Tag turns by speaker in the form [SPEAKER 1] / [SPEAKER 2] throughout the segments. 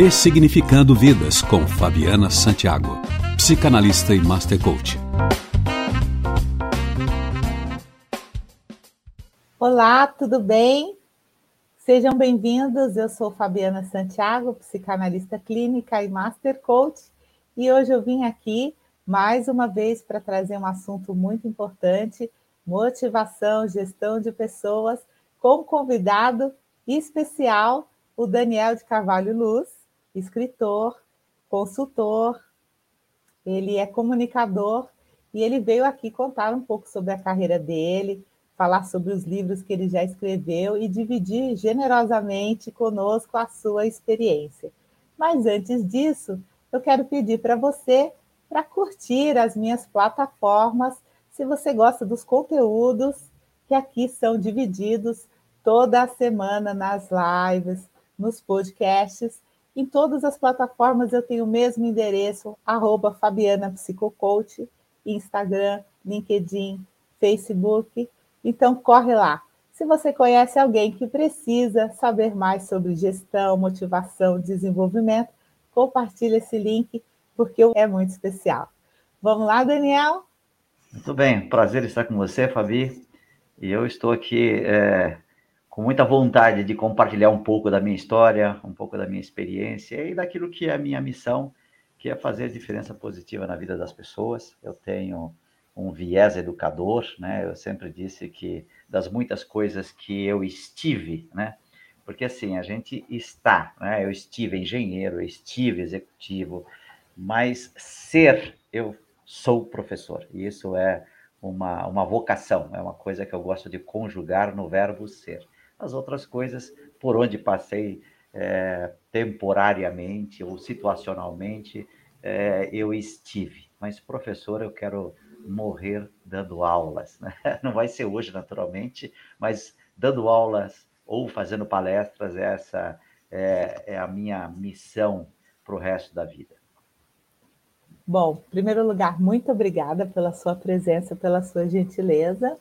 [SPEAKER 1] Ressignificando Vidas com Fabiana Santiago, psicanalista e master coach.
[SPEAKER 2] Olá, tudo bem? Sejam bem-vindos. Eu sou Fabiana Santiago, psicanalista clínica e master coach, e hoje eu vim aqui mais uma vez para trazer um assunto muito importante: motivação, gestão de pessoas, com um convidado especial, o Daniel de Carvalho Luz, escritor, consultor, ele é comunicador e ele veio aqui contar um pouco sobre a carreira dele, falar sobre os livros que ele já escreveu e dividir generosamente conosco a sua experiência. Mas antes disso, eu quero pedir para você para curtir as minhas plataformas, se você gosta dos conteúdos que aqui são divididos toda semana nas lives, nos podcasts. Em todas as plataformas eu tenho o mesmo endereço, arroba Fabiana Psicocoach, Instagram, LinkedIn, Facebook. Então corre lá. Se você conhece alguém que precisa saber mais sobre gestão, motivação, desenvolvimento, compartilhe esse link porque é muito especial. Vamos lá, Daniel?
[SPEAKER 3] Muito bem, prazer estar com você, Fabi. E eu estou aqui é, com muita vontade de compartilhar um pouco da minha história, um pouco da minha experiência e daquilo que é a minha missão, que é fazer diferença positiva na vida das pessoas. Eu tenho um viés educador, né? Eu sempre disse que das muitas coisas que eu estive, né? Porque assim, a gente está, né? Eu estive engenheiro, eu estive executivo, mas ser, eu sou professor. E isso é uma, uma vocação, é uma coisa que eu gosto de conjugar no verbo ser. As outras coisas, por onde passei é, temporariamente ou situacionalmente, é, eu estive. Mas professor, eu quero morrer dando aulas. Né? Não vai ser hoje, naturalmente, mas dando aulas ou fazendo palestras, essa é, é a minha missão para o resto da vida.
[SPEAKER 2] Bom, em primeiro lugar, muito obrigada pela sua presença, pela sua gentileza.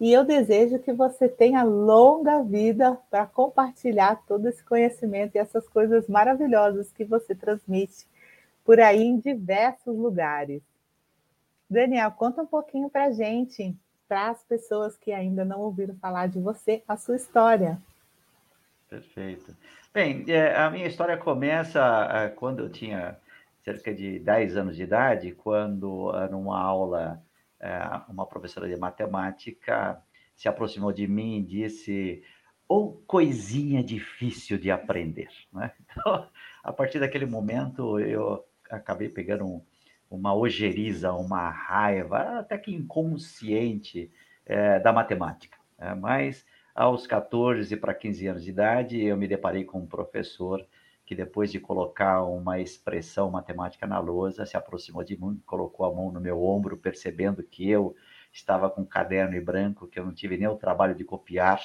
[SPEAKER 2] E eu desejo que você tenha longa vida para compartilhar todo esse conhecimento e essas coisas maravilhosas que você transmite por aí em diversos lugares. Daniel, conta um pouquinho para a gente, para as pessoas que ainda não ouviram falar de você, a sua história.
[SPEAKER 3] Perfeito. Bem, é, a minha história começa é, quando eu tinha cerca de 10 anos de idade, quando, numa aula uma professora de matemática se aproximou de mim e disse: ou coisinha difícil de aprender. Né? Então, a partir daquele momento, eu acabei pegando um, uma ojeriza, uma raiva, até que inconsciente, é, da matemática. É, mas aos 14 para 15 anos de idade, eu me deparei com um professor que depois de colocar uma expressão matemática na lousa, se aproximou de mim, colocou a mão no meu ombro, percebendo que eu estava com um caderno e branco, que eu não tive nem o trabalho de copiar.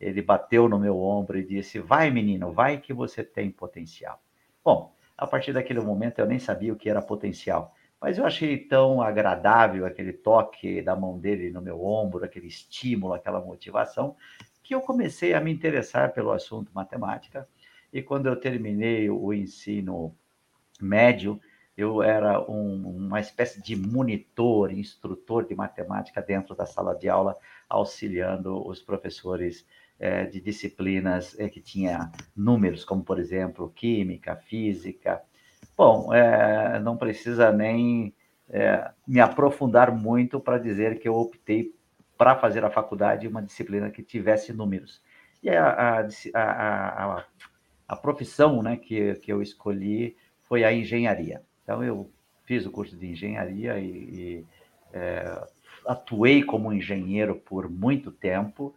[SPEAKER 3] Ele bateu no meu ombro e disse: Vai, menino, vai que você tem potencial. Bom, a partir daquele momento eu nem sabia o que era potencial, mas eu achei tão agradável aquele toque da mão dele no meu ombro, aquele estímulo, aquela motivação, que eu comecei a me interessar pelo assunto matemática e quando eu terminei o ensino médio, eu era um, uma espécie de monitor, instrutor de matemática dentro da sala de aula, auxiliando os professores é, de disciplinas é, que tinha números, como por exemplo química, física. Bom, é, não precisa nem me aprofundar muito para dizer que eu optei para fazer a faculdade uma disciplina que tivesse números. E a, a, a, a a profissão né, que, que eu escolhi foi a engenharia. Então, eu fiz o curso de engenharia e, e é, atuei como engenheiro por muito tempo.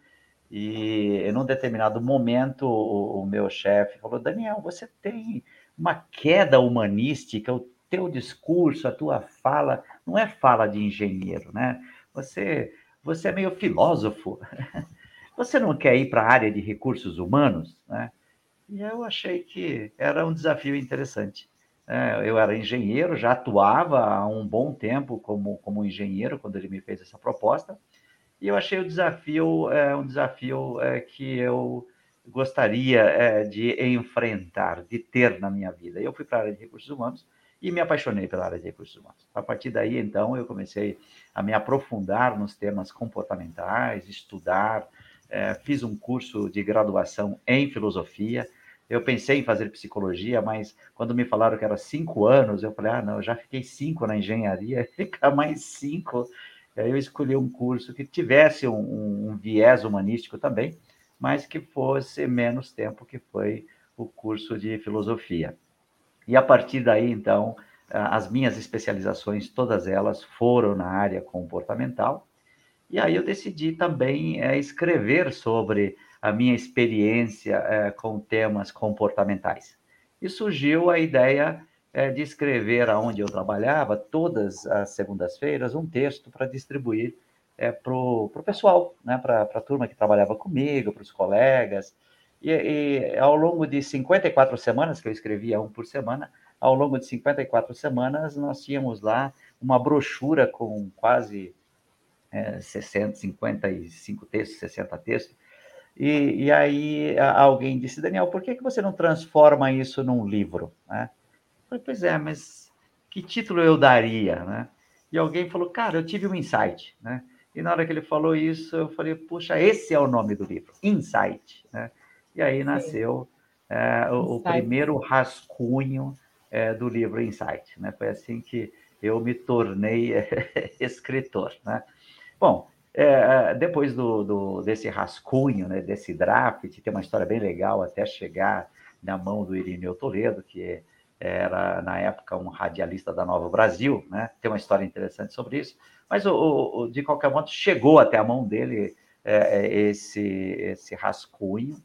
[SPEAKER 3] E em um determinado momento, o, o meu chefe falou: Daniel, você tem uma queda humanística, o teu discurso, a tua fala, não é fala de engenheiro, né? Você, você é meio filósofo. Você não quer ir para a área de recursos humanos, né? E eu achei que era um desafio interessante. É, eu era engenheiro, já atuava há um bom tempo como, como engenheiro quando ele me fez essa proposta, e eu achei o desafio é, um desafio é, que eu gostaria é, de enfrentar, de ter na minha vida. Eu fui para a área de recursos humanos e me apaixonei pela área de recursos humanos. A partir daí, então, eu comecei a me aprofundar nos temas comportamentais, estudar, é, fiz um curso de graduação em filosofia. Eu pensei em fazer psicologia, mas quando me falaram que era cinco anos, eu falei: ah, não, eu já fiquei cinco na engenharia, ficar mais cinco. Aí eu escolhi um curso que tivesse um, um viés humanístico também, mas que fosse menos tempo, que foi o curso de filosofia. E a partir daí, então, as minhas especializações, todas elas foram na área comportamental. E aí eu decidi também é, escrever sobre a minha experiência é, com temas comportamentais. E surgiu a ideia é, de escrever aonde eu trabalhava, todas as segundas-feiras, um texto para distribuir é, para o pessoal, né, para a turma que trabalhava comigo, para os colegas. E, e, ao longo de 54 semanas, que eu escrevia um por semana, ao longo de 54 semanas, nós tínhamos lá uma brochura com quase é, 60, 55 textos, 60 textos. E, e aí alguém disse, Daniel, por que, que você não transforma isso num livro? Né? Eu falei, pois é, mas que título eu daria? Né? E alguém falou, cara, eu tive um insight. Né? E na hora que ele falou isso, eu falei, puxa, esse é o nome do livro, Insight. Né? E aí nasceu é, o, o, primeiro rascunho é, do livro Insight. Né? Foi assim que eu me tornei escritor. Né? Bom, é, depois do, do, desse rascunho, né, desse draft, tem uma história bem legal até chegar na mão do Irineu Toledo, que era, na época, um radialista da Nova Brasil, né? tem uma história interessante sobre isso. Mas, o, o, de qualquer modo, chegou até a mão dele é, é, esse, esse rascunho,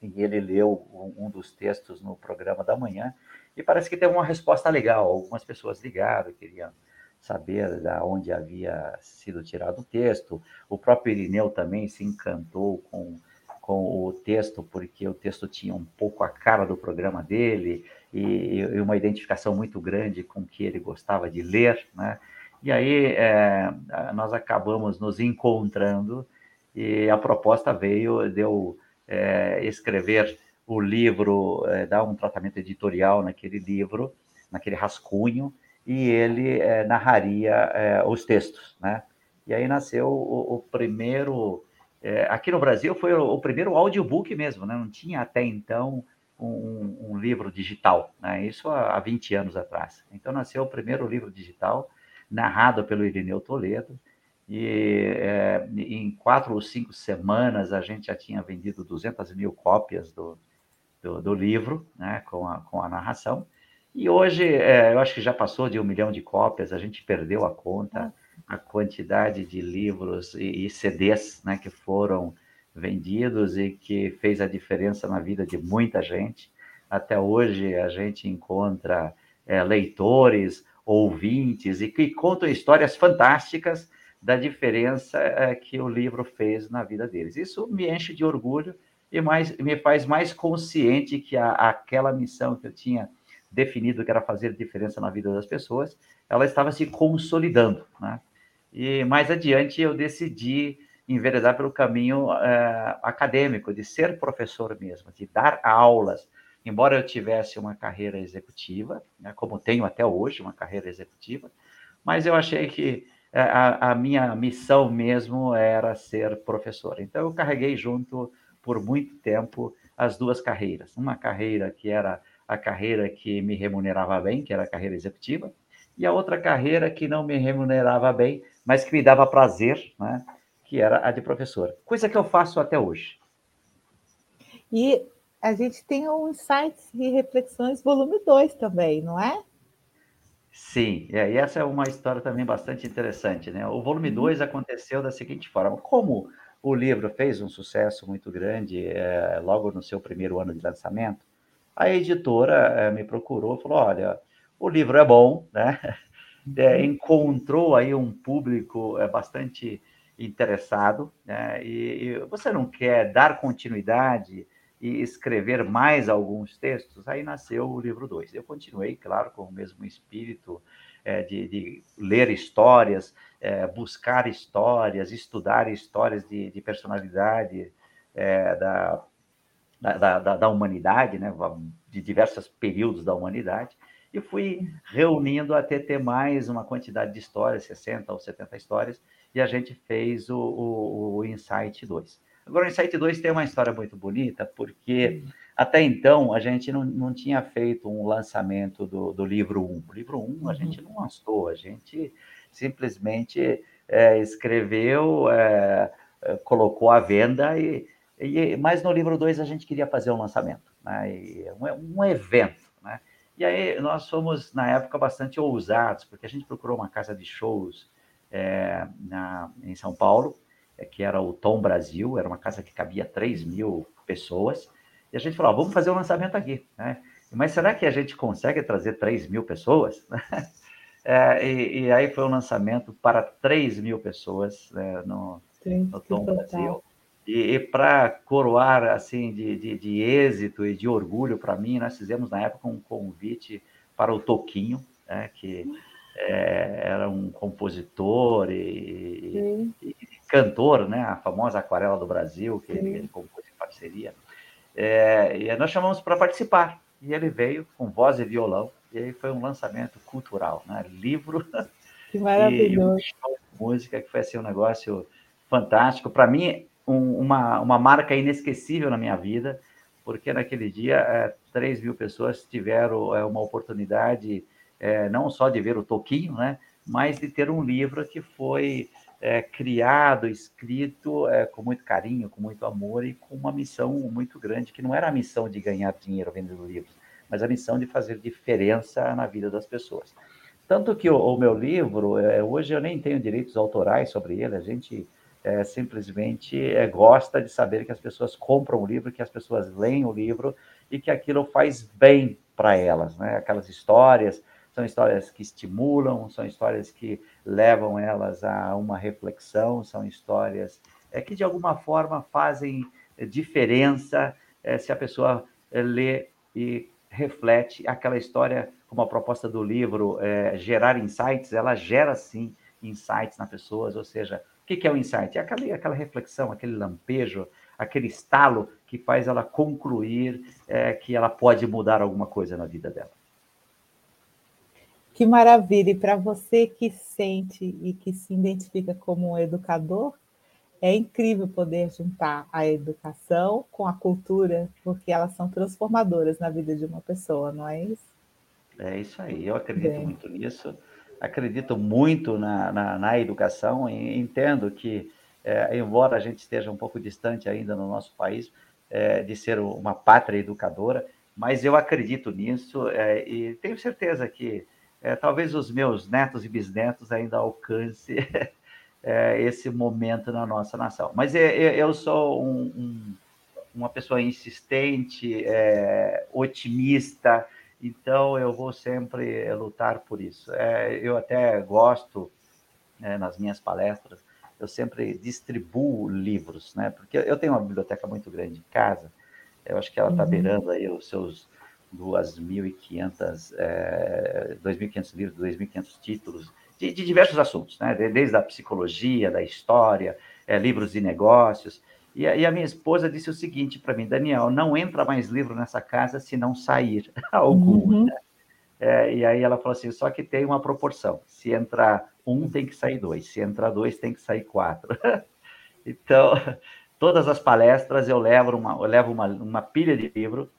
[SPEAKER 3] e ele leu um, dos textos no programa da manhã, e parece que teve uma resposta legal. Algumas pessoas ligaram, queriam saber da onde havia sido tirado o texto. O próprio Irineu também se encantou com, com o texto, porque o texto tinha um pouco a cara do programa dele e, e uma identificação muito grande com o que ele gostava de ler, né? E aí é, nós acabamos nos encontrando e a proposta veio de eu é, escrever o livro, é, dar um tratamento editorial naquele livro, naquele rascunho, e ele é, narraria é, os textos, né? E aí nasceu o, o primeiro, é, aqui no Brasil foi o, o, primeiro audiobook mesmo, né? Não tinha até então um, um livro digital, né? Isso há, há 20 anos atrás. Então nasceu o primeiro livro digital, narrado pelo Irineu Toledo, e em quatro ou cinco semanas a gente já tinha vendido 200 mil cópias do, do, do livro, né, com a, com a narração. E hoje, é, eu acho que já passou de um milhão de cópias, a gente perdeu a conta, a quantidade de livros e, e CDs né, que foram vendidos e que fez a diferença na vida de muita gente. Até hoje a gente encontra é, leitores ouvintes e que contam histórias fantásticas da diferença é, que o livro fez na vida deles. Isso me enche de orgulho e mais, me faz mais consciente que a, aquela missão que eu tinha definido que era fazer diferença na vida das pessoas, ela estava se consolidando, né? E mais adiante eu decidi enveredar pelo caminho é, acadêmico, de ser professor mesmo, de dar aulas, embora eu tivesse uma carreira executiva, né, como tenho até hoje, uma carreira executiva, mas eu achei que eh, a, a, minha missão mesmo era ser professor. Então, eu carreguei junto por muito tempo as duas carreiras. Uma carreira que era a carreira que me remunerava bem, que era a carreira executiva, e a outra carreira que não me remunerava bem, mas que me dava prazer, né, que era a de professor. Coisa que eu faço até hoje.
[SPEAKER 2] E a gente tem o Insights e Reflexões, volume 2 também, não é?
[SPEAKER 3] Sim, e essa é uma história também bastante interessante, né? O volume 2 uhum. aconteceu da seguinte forma: como o livro fez um sucesso muito grande é, logo no seu primeiro ano de lançamento, a editora é, me procurou falou: olha, o livro é bom, né? É, uhum. encontrou aí um público é, bastante interessado, né? E, e você não quer dar continuidade e escrever mais alguns textos, aí nasceu o livro 2. Eu continuei, claro, com o mesmo espírito é, de, de, ler histórias, é, buscar histórias, estudar histórias de, de personalidade é, da, da, da, da humanidade, né? de diversos períodos da humanidade, e fui reunindo até ter mais uma quantidade de histórias, 60 ou 70 histórias, e a gente fez o, o, o Insight 2. Agora, o Insight 2 tem uma história muito bonita, porque até então a gente não, não tinha feito um lançamento do, do livro 1. O livro 1 a gente não lançou, a gente simplesmente é, escreveu, é, é colocou à venda, e, e, mas no livro 2 a gente queria fazer um lançamento, né? e, um, um evento. Né? E aí nós fomos, na época, bastante ousados, porque a gente procurou uma casa de shows é, na, em São Paulo, é, que era o Tom Brasil, era uma casa que cabia 3 mil pessoas, e a gente falou, vamos fazer o um lançamento aqui, né? Mas será que a gente consegue trazer 3 mil pessoas? É, e, e, aí foi um lançamento para 3 mil pessoas né, no, Sim, no Tom Brasil. E, e para coroar assim de, de, de, êxito e de orgulho para mim, nós fizemos na época um convite para o Toquinho, né, que é, era um compositor e, e, cantor, né? A famosa Aquarela do Brasil, que ele, ele compôs em parceria. É, e nós chamamos para participar. E ele veio com voz e violão, e aí foi um lançamento cultural, né? Livro
[SPEAKER 2] que maravilhoso.
[SPEAKER 3] e música, que foi assim, um negócio fantástico. Para mim, um, uma, uma marca inesquecível na minha vida, porque naquele dia é, 3 mil pessoas tiveram é, uma oportunidade é, não só de ver o Toquinho, né? mas de ter um livro que foi é, criado, escrito é, com muito carinho, com muito amor e com uma missão muito grande, que não era a missão de ganhar dinheiro vendendo livros, mas a missão de fazer diferença na vida das pessoas. Tanto que o, o meu livro, é, hoje eu nem tenho direitos autorais sobre ele, a gente é, simplesmente é, gosta de saber que as pessoas compram o livro, que as pessoas leem o livro e que aquilo faz bem para elas, né? aquelas histórias, são histórias que estimulam, são histórias que levam elas a uma reflexão, são histórias é, que de alguma forma fazem diferença é, se a pessoa é, lê e reflete aquela história, como a proposta do livro, é, gerar insights, ela gera sim insights nas pessoas, ou seja, o que é o insight? É aquela, aquela reflexão, aquele lampejo, aquele estalo que faz ela concluir é, que ela pode mudar alguma coisa na vida dela.
[SPEAKER 2] Que maravilha! E para você que sente e que se identifica como um educador, é incrível poder juntar a educação com a cultura, porque elas são transformadoras na vida de uma pessoa, não é isso?
[SPEAKER 3] É isso aí, eu acredito Bem. muito nisso, acredito muito na, na, na educação e entendo que, é, embora a gente esteja um pouco distante ainda no nosso país é, de ser uma pátria educadora, mas eu acredito nisso é, e tenho certeza que é, talvez os meus netos e bisnetos ainda alcance é, esse momento na nossa nação. Mas é, eu sou um, um, uma pessoa insistente, otimista, então eu vou sempre lutar por isso. É, eu até gosto, né, nas minhas palestras, eu sempre distribuo livros, né? Porque eu tenho uma biblioteca muito grande em casa, eu acho que ela está uhum. beirando aí os seus 2.500 é, 2.500 livros, 2.500 títulos de, de, diversos assuntos, né? desde a psicologia, da história, é, livros de negócios. E a, e a, minha esposa disse o seguinte para mim, Daniel, não entra mais livro nessa casa se não sair algum. Uhum. Né? É, e aí ela falou assim, só que tem uma proporção. Se entrar um, tem que sair dois. Se entrar dois, tem que sair quatro. então, todas as palestras eu levo uma, eu levo uma, uma pilha de livro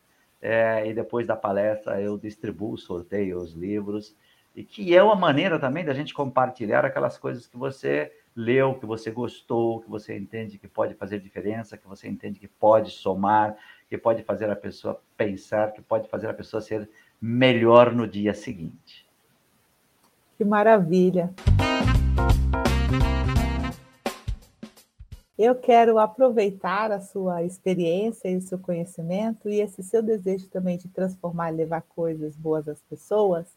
[SPEAKER 3] é, e depois da palestra eu distribuo, sorteio os livros, e que é uma maneira também da gente compartilhar aquelas coisas que você leu, que você gostou, que você entende que pode fazer diferença, que você entende que pode somar, que pode fazer a pessoa pensar, que pode fazer a pessoa ser melhor no dia seguinte.
[SPEAKER 2] Que maravilha! Eu quero aproveitar a sua experiência e o seu conhecimento e esse seu desejo também de transformar e levar coisas boas às pessoas,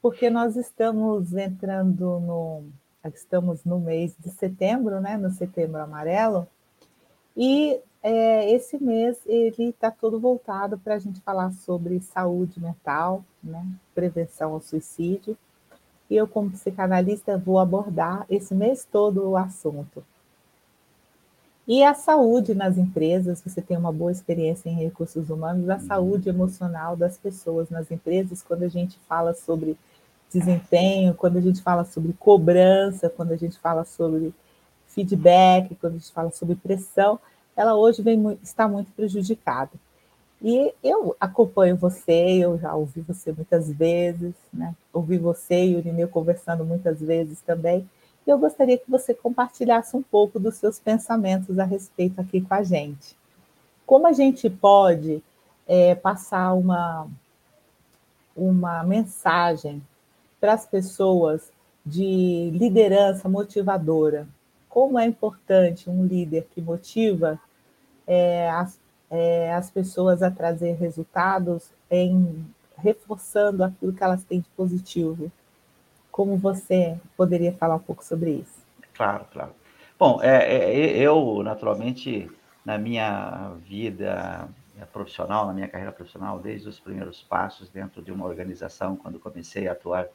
[SPEAKER 2] porque nós estamos entrando no estamos no mês de setembro, né, no Setembro Amarelo, e é, esse mês ele está todo voltado para a gente falar sobre saúde mental, né, prevenção ao suicídio. E eu, como psicanalista, vou abordar esse mês todo o assunto. E a saúde nas empresas, você tem uma boa experiência em recursos humanos, a saúde emocional das pessoas nas empresas, quando a gente fala sobre desempenho, quando a gente fala sobre cobrança, quando a gente fala sobre feedback, quando a gente fala sobre pressão, ela hoje vem, está muito prejudicada. E eu acompanho você, eu já ouvi você muitas vezes, né? ouvi você e o Irineu conversando muitas vezes também, e eu gostaria que você compartilhasse um pouco dos seus pensamentos a respeito aqui com a gente. Como a gente pode é, passar uma, uma mensagem para as pessoas de liderança motivadora? Como é importante um líder que motiva é, as, é, as pessoas a trazer resultados em reforçando aquilo que elas têm de positivo como você poderia falar um pouco sobre isso?
[SPEAKER 3] Claro, claro. Bom, é, é, eu, naturalmente, na minha vida profissional, na minha carreira profissional, desde os primeiros passos dentro de uma organização, quando comecei a atuar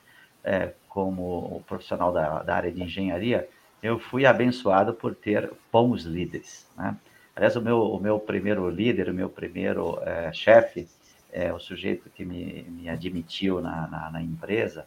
[SPEAKER 3] é, como profissional da, da, área de engenharia, eu fui abençoado por ter bons líderes. Né? Aliás, o meu, o meu primeiro líder, o meu primeiro é, chefe, é, o sujeito que me, me admitiu na, na, na empresa,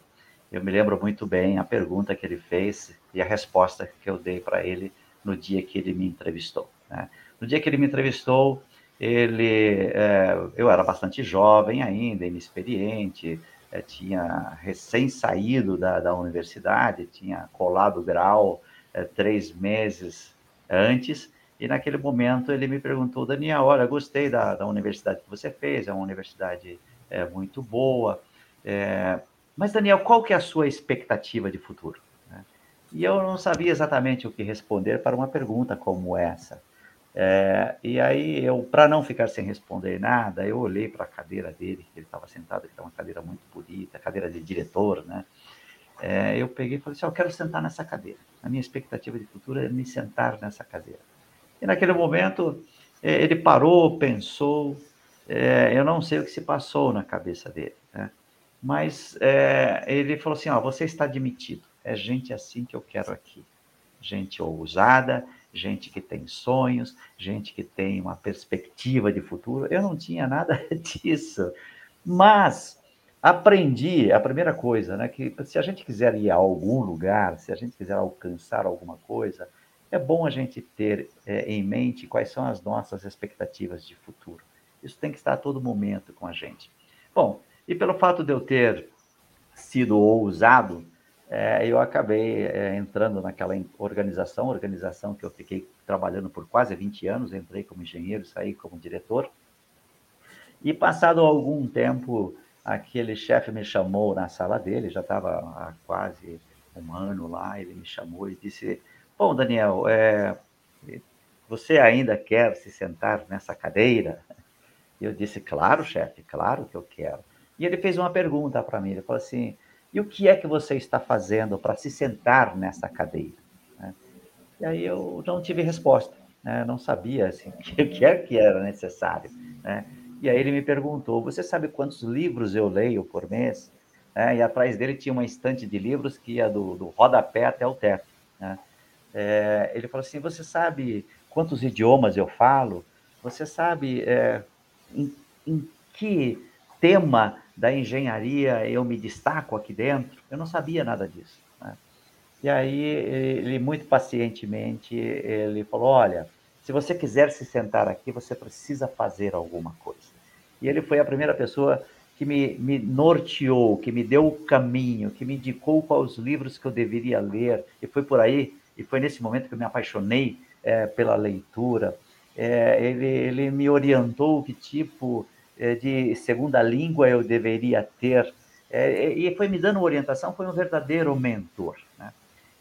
[SPEAKER 3] eu me lembro muito bem a pergunta que ele fez e a resposta que eu dei para ele no dia que ele me entrevistou. Né? No dia que ele me entrevistou, ele, é, eu era bastante jovem ainda, inexperiente, é, tinha recém saído da, da universidade, tinha colado grau é, três meses antes, e naquele momento ele me perguntou, Daniel, olha, gostei da, da universidade que você fez, é uma universidade é, muito boa, é, mas, Daniel, qual que é a sua expectativa de futuro? Né? E eu não sabia exatamente o que responder para uma pergunta como essa. É, e aí, eu, para não ficar sem responder nada, eu olhei para a cadeira dele, que ele estava sentado, que é uma cadeira muito bonita, cadeira de diretor, né? É, eu peguei e falei assim: eu quero sentar nessa cadeira. A minha expectativa de futuro é me sentar nessa cadeira. E naquele momento, é, ele parou, pensou, é, eu não sei o que se passou na cabeça dele. Né? Mas é, ele falou assim: ó, você está admitido. É gente assim que eu quero aqui. Gente ousada, gente que tem sonhos, gente que tem uma perspectiva de futuro. Eu não tinha nada disso. Mas aprendi a primeira coisa, né, que se a gente quiser ir a algum lugar, se a gente quiser alcançar alguma coisa, é bom a gente ter é, em mente quais são as nossas expectativas de futuro. Isso tem que estar a todo momento com a gente. Bom, e pelo fato de eu ter sido ousado, é, eu acabei é, entrando naquela organização, organização que eu fiquei trabalhando por quase 20 anos, entrei como engenheiro, saí como diretor. E passado algum tempo, aquele chefe me chamou na sala dele, já estava há quase um ano lá, ele me chamou e disse: Bom, Daniel, é, você ainda quer se sentar nessa cadeira? E eu disse: Claro, chefe, claro que eu quero. E ele fez uma pergunta para mim. Ele falou assim: e o que é que você está fazendo para se sentar nessa cadeira? Né? E aí eu não tive resposta, né? não sabia assim, o que é que era necessário. Né? E aí ele me perguntou: você sabe quantos livros eu leio por mês? É, e atrás dele tinha uma estante de livros que ia do, do rodapé até o teto. Né? É, ele falou assim: você sabe quantos idiomas eu falo? Você sabe é, em, em que tema da engenharia eu me destaco aqui dentro? Eu não sabia nada disso. Né? E aí ele muito pacientemente ele falou, olha, se você quiser se sentar aqui, você precisa fazer alguma coisa. E ele foi a primeira pessoa que me, me norteou, que me deu o caminho, que me indicou quais livros que eu deveria ler. E foi por aí, e foi nesse momento que eu me apaixonei é, pela leitura. É, ele, ele me orientou que tipo de segunda língua eu deveria ter. É, e foi me dando orientação, foi um verdadeiro mentor. Né?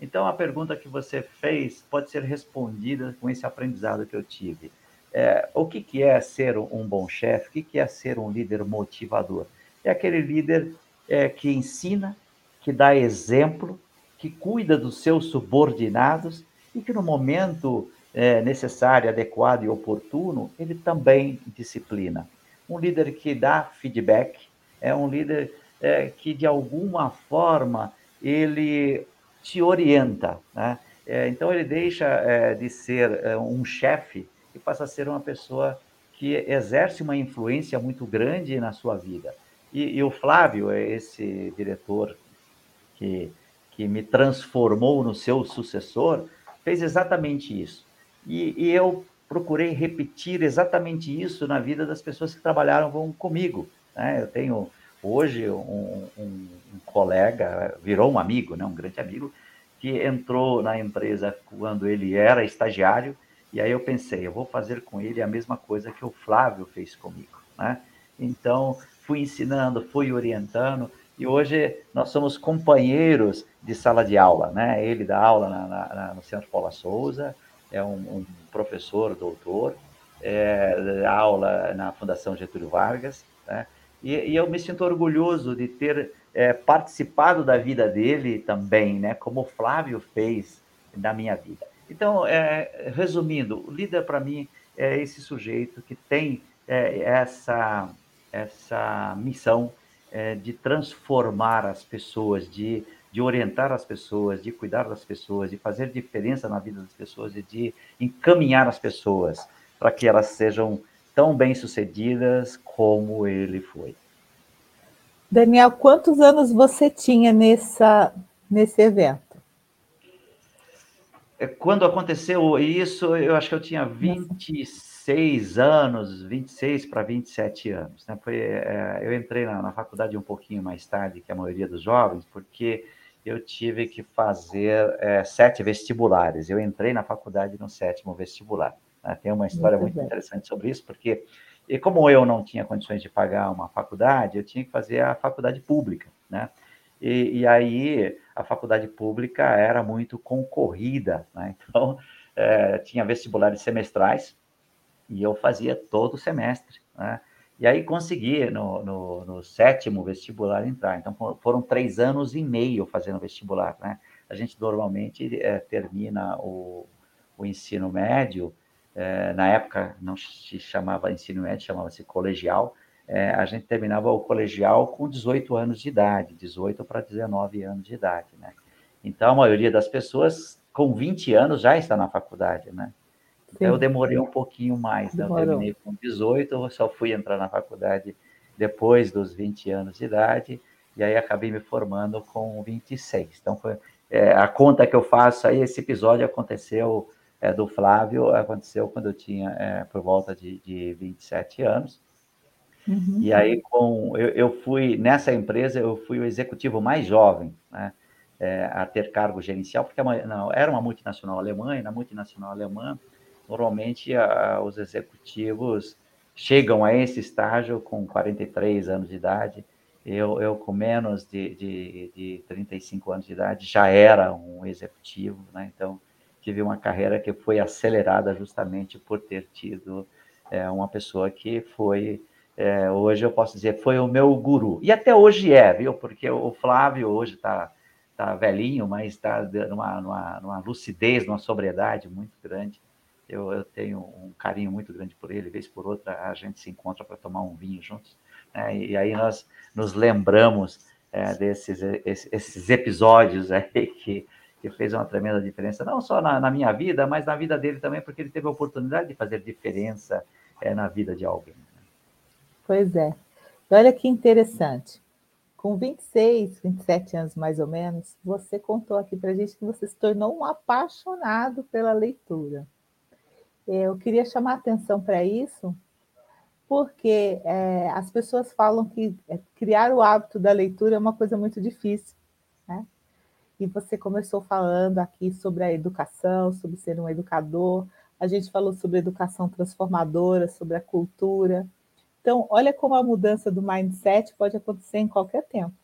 [SPEAKER 3] Então, a pergunta que você fez pode ser respondida com esse aprendizado que eu tive. É, o que, que é ser um bom chefe? O que, que é ser um líder motivador? É aquele líder é, que ensina, que dá exemplo, que cuida dos seus subordinados e que no momento é, necessário, adequado e oportuno, ele também disciplina um líder que dá feedback, é um líder é, que de alguma forma ele te orienta, né? É, então ele deixa é, de ser é, um chefe e passa a ser uma pessoa que exerce uma influência muito grande na sua vida. E, e o Flávio é esse diretor que, que me transformou no seu sucessor, fez exatamente isso. E, e eu procurei repetir exatamente isso na vida das pessoas que trabalharam comigo. Né? Eu tenho hoje um, um, um, colega, virou um amigo, né? um grande amigo, que entrou na empresa quando ele era estagiário, e aí eu pensei, eu vou fazer com ele a mesma coisa que o Flávio fez comigo. Né? Então, fui ensinando, fui orientando, e hoje nós somos companheiros de sala de aula. Né? Ele dá aula na, na, no Centro Paula Souza, é um, um professor, doutor, é, aula na Fundação Getúlio Vargas, né? e, e, eu me sinto orgulhoso de ter é, participado da vida dele também, né? como o Flávio fez na minha vida. Então, é, resumindo, o líder para mim é esse sujeito que tem é, essa, essa missão é, de transformar as pessoas, de de orientar as pessoas, de cuidar das pessoas, de fazer diferença na vida das pessoas e de encaminhar as pessoas para que elas sejam tão bem-sucedidas como ele foi.
[SPEAKER 2] Daniel, quantos anos você tinha nessa, nesse evento?
[SPEAKER 3] É, quando aconteceu isso, eu acho que eu tinha 26 anos, 26 para 27 anos. Né? Foi, é, eu entrei na, na faculdade um pouquinho mais tarde que a maioria dos jovens, porque eu tive que fazer é, sete vestibulares. Eu entrei na faculdade no sétimo vestibular. Né? Tem uma história muito, muito interessante sobre isso, porque e como eu não tinha condições de pagar uma faculdade, eu tinha que fazer a faculdade pública, né? E, e aí a faculdade pública era muito concorrida, né? Então é, tinha vestibulares semestrais e eu fazia todo semestre, né? E aí consegui, no, no, no, sétimo vestibular, entrar. Então, foram três anos e meio fazendo vestibular, né? A gente normalmente é, termina o, o, ensino médio, é, na época não se chamava ensino médio, chamava-se colegial, é, a gente terminava o colegial com 18 anos de idade, 18 para 19 anos de idade, né? Então, a maioria das pessoas com 20 anos já está na faculdade, né? Eu demorei um pouquinho mais, né? eu terminei com 18, eu só fui entrar na faculdade depois dos 20 anos de idade, e aí acabei me formando com 26. Então, foi, é, a conta que eu faço aí, esse episódio aconteceu é, do Flávio, aconteceu quando eu tinha é, por volta de, de 27 anos. Uhum. E aí, com, eu, eu, fui, nessa empresa, eu fui o executivo mais jovem, né? É, a ter cargo gerencial, porque não, era uma multinacional alemã, e na multinacional alemã, Normalmente, a, os executivos chegam a esse estágio com 43 anos de idade. Eu, eu com menos de, de, de 35 anos de idade, já era um executivo, né? Então, tive uma carreira que foi acelerada justamente por ter tido é, uma pessoa que foi, é, hoje eu posso dizer, foi o meu guru. E até hoje é, viu? Porque o Flávio hoje está tá velhinho, mas está numa, numa, numa lucidez, numa sobriedade muito grande eu, eu, tenho um carinho muito grande por ele, vez por outra a gente se encontra para tomar um vinho juntos, né? e aí nós nos lembramos é, desses esses episódios aí que, que fez uma tremenda diferença, não só na, na, minha vida, mas na vida dele também, porque ele teve a oportunidade de fazer diferença é, na vida de alguém. Né?
[SPEAKER 2] Pois é. Olha que interessante. Com 26, 27 anos mais ou menos, você contou aqui para gente que você se tornou um apaixonado pela leitura. Eu queria chamar atenção para isso, porque é, as pessoas falam que é, criar o hábito da leitura é uma coisa muito difícil. Né? E você começou falando aqui sobre a educação, sobre ser um educador, a gente falou sobre educação transformadora, sobre a cultura. Então, olha como a mudança do mindset pode acontecer em qualquer tempo.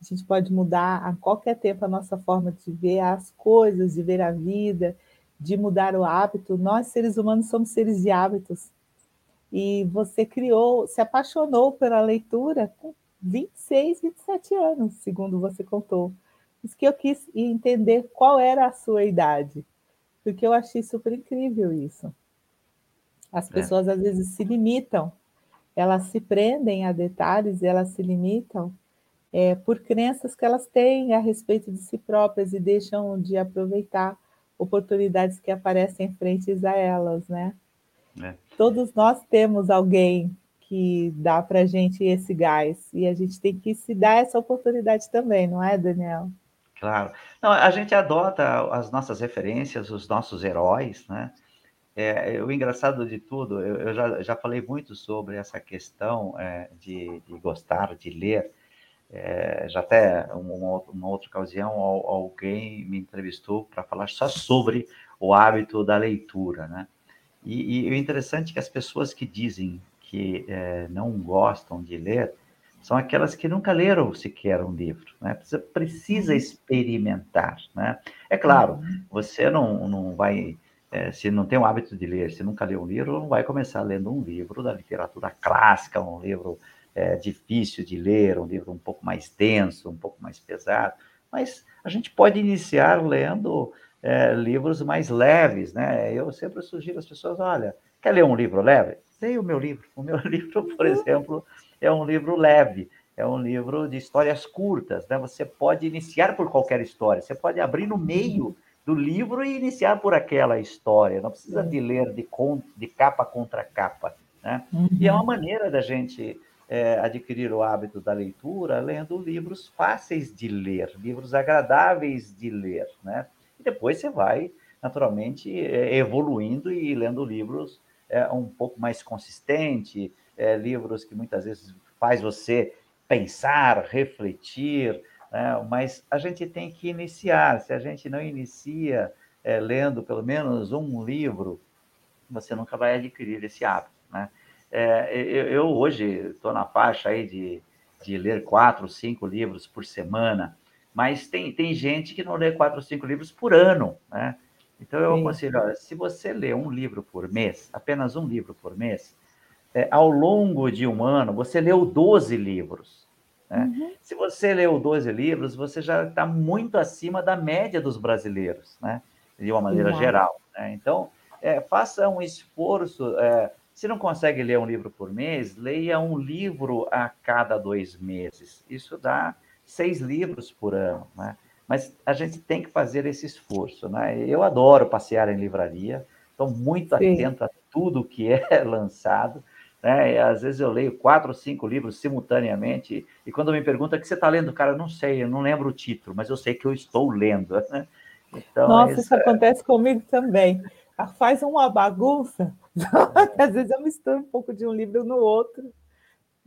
[SPEAKER 2] A gente pode mudar a qualquer tempo a nossa forma de ver as coisas, de ver a vida, de mudar o hábito. Nós, seres humanos, somos seres de hábitos. E você criou, se apaixonou pela leitura com 26, 27 anos, segundo você contou. Isso que eu quis entender qual era a sua idade, porque eu achei super incrível isso. As é. pessoas é. às vezes se limitam, elas se prendem a detalhes, elas se limitam é, por crenças que elas têm a respeito de si próprias e deixam de aproveitar oportunidades que aparecem frente a elas, né? É. Todos nós temos alguém que dá para a gente esse gás e a gente tem que se dar essa oportunidade também, não é, Daniel?
[SPEAKER 3] Claro. Não, a gente adota as nossas referências, os nossos heróis, né? É, o engraçado de tudo, eu, eu já, já falei muito sobre essa questão é, de, de, gostar, de ler. É, já até uma, uma, outra ocasião, alguém me entrevistou para falar só sobre o hábito da leitura, né? E, e o interessante é que as pessoas que dizem que é, não gostam de ler, são aquelas que nunca leram sequer um livro, né? Precisa, precisa uhum. experimentar, né? É claro, uhum. você não, não vai, é, se não tem o hábito de ler, se nunca leu um livro, não vai começar lendo um livro da literatura clássica, um livro é, difícil de ler, um livro um pouco mais denso, um pouco mais pesado, mas a gente pode iniciar lendo é, livros mais leves, né? Eu sempre sugiro às pessoas, olha, quer ler um livro leve? Leia o meu livro. O meu livro, por uhum. exemplo, é um livro leve, é um livro de histórias curtas, né? Você pode iniciar por qualquer história, você pode abrir no meio do livro e iniciar por aquela história, não precisa de ler de, de capa contra capa, né? Uhum. E é uma maneira da gente é, adquirir o hábito da leitura lendo livros fáceis de ler, livros agradáveis de ler, né? E depois você vai, naturalmente, é, evoluindo e lendo livros é, um pouco mais consistente, é, livros que muitas vezes faz você pensar, refletir, né? mas a gente tem que iniciar. Se a gente não inicia é, lendo pelo menos um livro, você nunca vai adquirir esse hábito. Né? É, eu, eu, hoje estou na faixa aí de, de ler quatro, cinco livros por semana, mas tem, tem gente que não lê quatro, cinco livros por ano, né? Então eu aconselho, olha, se você lê um livro por mês, apenas um livro por mês, é, ao longo de um ano, você leu 12 livros. Né? Uhum. Se você leu 12 livros, você já está muito acima da média dos brasileiros, né? de uma maneira uhum. geral. Né? Então, é, faça um esforço. É, se não consegue ler um livro por mês, leia um livro a cada dois meses. Isso dá seis livros por ano. Né? Mas a gente tem que fazer esse esforço. Né? Eu adoro passear em livraria, estou muito Sim. atento a tudo que é lançado. Né? E, às vezes eu leio quatro ou cinco livros simultaneamente, e quando me perguntam o que você está lendo, cara, eu não sei, eu não lembro o título, mas eu sei que eu estou lendo. Né?
[SPEAKER 2] Então, Nossa, isso é... acontece comigo também. Ah, faz uma bagunça, às vezes eu misturo um pouco de um livro no outro,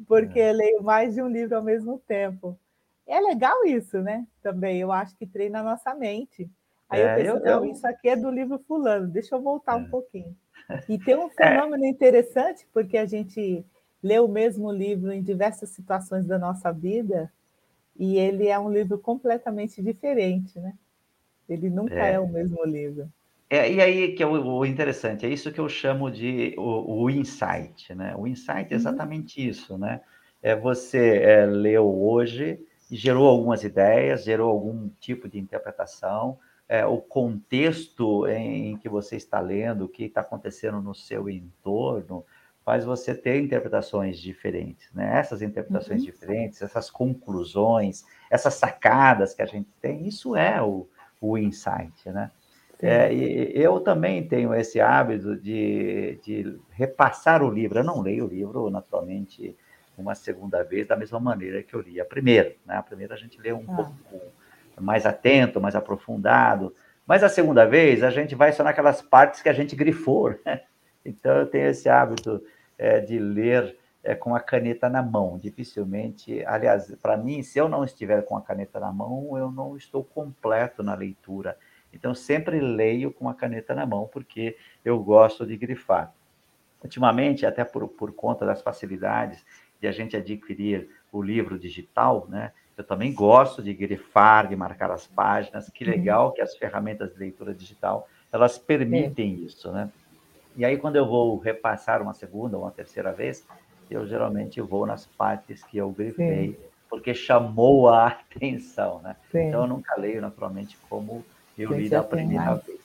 [SPEAKER 2] porque é. leio mais de um livro ao mesmo tempo. É legal isso, né? Também, eu acho que treina a nossa mente. Aí é, eu penso, eu, não, eu... isso aqui é do livro fulano, deixa eu voltar é. um pouquinho. E tem um é. fenômeno é. interessante, porque a gente lê o mesmo livro em diversas situações da nossa vida, e ele é um livro completamente diferente, né? Ele nunca é, é o mesmo livro.
[SPEAKER 3] É, e aí que é o, o, interessante, é isso que eu chamo de o, o insight, né? O insight é uhum. exatamente uhum. isso, né? É você é, leu hoje gerou algumas ideias, gerou algum tipo de interpretação, é, o contexto em que você está lendo, o que está acontecendo no seu entorno, faz você ter interpretações diferentes. Né? Essas interpretações uhum. diferentes, essas conclusões, essas sacadas que a gente tem, isso é o, o insight. Né? É, eu também tenho esse hábito de, de repassar o livro. Eu não leio o livro, naturalmente, uma segunda vez da mesma maneira que eu li a primeira. Né? A primeira a gente lê um ah. pouco mais atento, mais aprofundado. Mas a segunda vez, a gente vai só naquelas partes que a gente grifou. Né? Então, eu tenho esse hábito é, de ler é, com a caneta na mão. Dificilmente, aliás, para mim, se eu não estiver com a caneta na mão, eu não estou completo na leitura. Então, sempre leio com a caneta na mão, porque eu gosto de grifar. Ultimamente, até por, por conta das facilidades de a gente adquirir o livro digital, né? Eu também gosto de grifar, de marcar as páginas. Que uhum. legal que as ferramentas de leitura digital elas permitem isso, né? E aí quando eu vou repassar uma segunda ou uma terceira vez, eu geralmente vou nas partes que eu grifei, Sim. porque chamou a atenção, né? Sim. Então eu nunca leio naturalmente como eu li da primeira vez.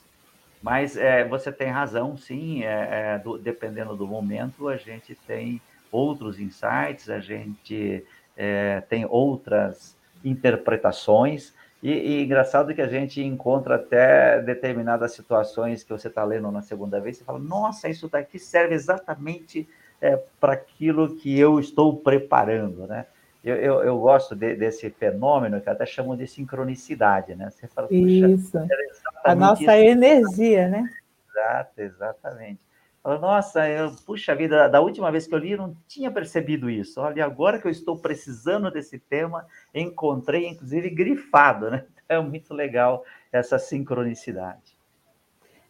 [SPEAKER 3] Mas é, você tem razão, sim. É, é, do, dependendo do momento, a gente tem outros insights, a gente é, tem outras interpretações. E, e engraçado que a gente encontra até determinadas situações que você está lendo na segunda vez, você fala, nossa, isso daqui serve exatamente é, para aquilo que eu estou preparando, né? Eu, eu, eu gosto de, desse fenômeno que até chamam de sincronicidade, né? Você
[SPEAKER 2] fala, isso. A nossa isso. energia, né?
[SPEAKER 3] Exato, exatamente. Fala, nossa, eu, puxa vida, da última vez que eu li, eu não tinha percebido isso. Olha, agora que eu estou precisando desse tema, encontrei, inclusive, grifado, né? Então, é muito legal essa sincronicidade.